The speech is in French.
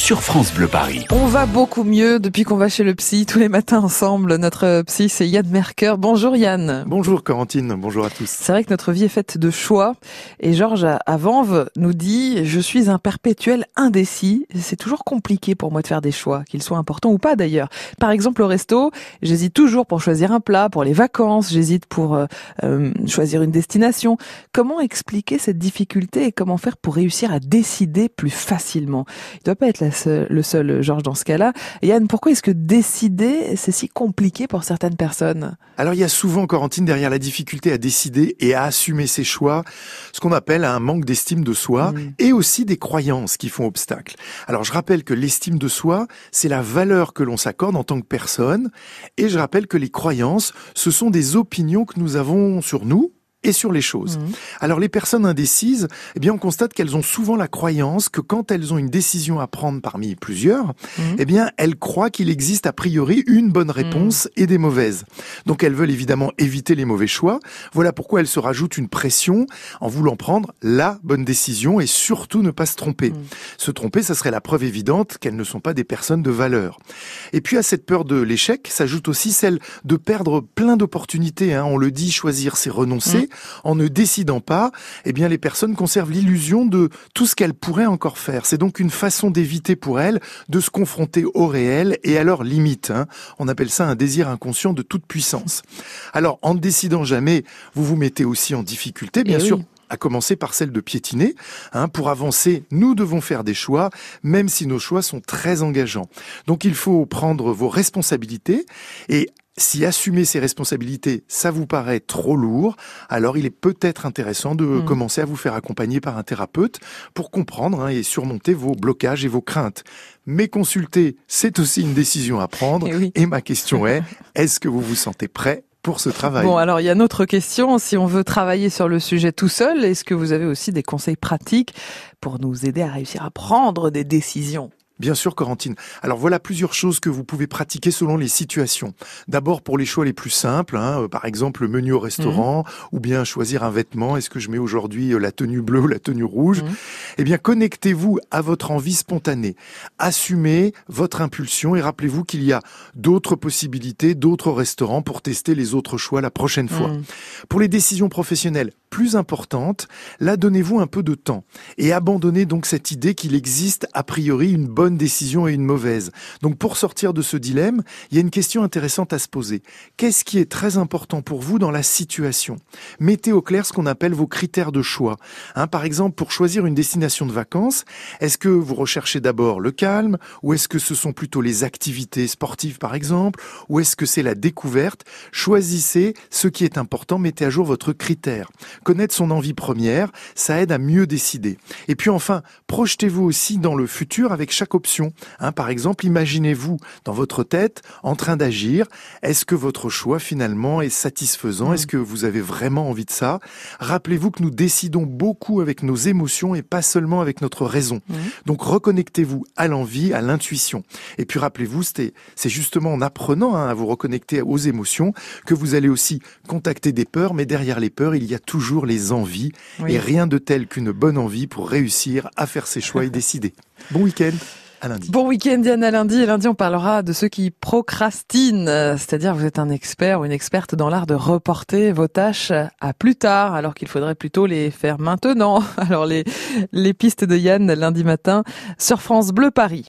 sur France Bleu Paris. On va beaucoup mieux depuis qu'on va chez le psy tous les matins ensemble. Notre psy, c'est Yann Merker. Bonjour Yann. Bonjour Corentine, bonjour à tous. C'est vrai que notre vie est faite de choix. Et Georges à Vanves nous dit, je suis un perpétuel indécis. C'est toujours compliqué pour moi de faire des choix, qu'ils soient importants ou pas d'ailleurs. Par exemple au resto, j'hésite toujours pour choisir un plat, pour les vacances, j'hésite pour euh, euh, choisir une destination. Comment expliquer cette difficulté et comment faire pour réussir à décider plus facilement? Il doit pas être la le seul Georges dans ce cas-là. Yann, pourquoi est-ce que décider, c'est si compliqué pour certaines personnes? Alors il y a souvent, Corentine, derrière la difficulté à décider et à assumer ses choix, ce qu'on appelle un manque d'estime de soi mm. et aussi des croyances qui font obstacle. Alors je rappelle que l'estime de soi, c'est la valeur que l'on s'accorde en tant que personne et je rappelle que les croyances, ce sont des opinions que nous avons sur nous, et sur les choses. Mmh. Alors les personnes indécises, eh bien on constate qu'elles ont souvent la croyance que quand elles ont une décision à prendre parmi plusieurs, mmh. eh bien elles croient qu'il existe a priori une bonne réponse mmh. et des mauvaises. Donc elles veulent évidemment éviter les mauvais choix. Voilà pourquoi elles se rajoutent une pression en voulant prendre la bonne décision et surtout ne pas se tromper. Se tromper, ça serait la preuve évidente qu'elles ne sont pas des personnes de valeur. Et puis à cette peur de l'échec s'ajoute aussi celle de perdre plein d'opportunités. Hein. On le dit, choisir c'est renoncer en ne décidant pas, eh bien les personnes conservent l'illusion de tout ce qu'elles pourraient encore faire. C'est donc une façon d'éviter pour elles de se confronter au réel et à leurs limites. Hein. On appelle ça un désir inconscient de toute puissance. Alors en ne décidant jamais, vous vous mettez aussi en difficulté, bien eh sûr. à commencer par celle de piétiner. Hein, pour avancer, nous devons faire des choix, même si nos choix sont très engageants. Donc il faut prendre vos responsabilités et si assumer ses responsabilités, ça vous paraît trop lourd, alors il est peut-être intéressant de hmm. commencer à vous faire accompagner par un thérapeute pour comprendre hein, et surmonter vos blocages et vos craintes. Mais consulter, c'est aussi une décision à prendre. Eh et, ma question est, est-ce que vous vous sentez prêt pour ce travail? Bon, alors il y a une autre question. Si on veut travailler sur le sujet tout seul, est-ce que vous avez aussi des conseils pratiques pour nous aider à réussir à prendre des décisions? Bien sûr, Corentine. Alors voilà plusieurs choses que vous pouvez pratiquer selon les situations. D'abord pour les choix les plus simples, hein, euh, par exemple le menu au restaurant, mhm. ou bien choisir un vêtement. Est-ce que je mets aujourd'hui euh, la tenue bleue ou la tenue rouge mhm. Eh bien, connectez-vous à votre envie spontanée. Assumez votre impulsion et rappelez-vous qu'il y a d'autres possibilités, d'autres restaurants pour tester les autres choix la prochaine fois. Mhm. Pour les décisions professionnelles, plus importante, là donnez-vous un peu de temps et abandonnez donc cette idée qu'il existe a priori une bonne décision et une mauvaise. Donc pour sortir de ce dilemme, il y a une question intéressante à se poser. Qu'est-ce qui est très important pour vous dans la situation? Mettez au clair ce qu'on appelle vos critères de choix. Hein, par exemple, pour choisir une destination de vacances, est-ce que vous recherchez d'abord le calme ou est-ce que ce sont plutôt les activités sportives par exemple ou est-ce que c'est la découverte? Choisissez ce qui est important, mettez à jour votre critère. Connaître son envie première, ça aide à mieux décider. Et puis enfin, projetez-vous aussi dans le futur avec chaque option. Hein, par exemple, imaginez-vous dans votre tête en train d'agir. Est-ce que votre choix finalement est satisfaisant? Est-ce que vous avez vraiment envie de ça? Rappelez-vous que nous décidons beaucoup avec nos émotions et pas seulement avec notre raison. Donc reconnectez-vous à l'envie, à l'intuition. Et puis rappelez-vous, c'est justement en apprenant hein, à vous reconnecter aux émotions que vous allez aussi contacter des peurs, mais derrière les peurs, il y a toujours les envies et rien de tel qu'une bonne envie pour réussir à faire ses choix et décider. Bon week-end. À lundi. Bon week-end Diane à lundi et lundi on parlera de ceux qui procrastinent, c'est-à-dire vous êtes un expert ou une experte dans l'art de reporter vos tâches à plus tard alors qu'il faudrait plutôt les faire maintenant. Alors les, les pistes de Yann lundi matin sur France Bleu Paris.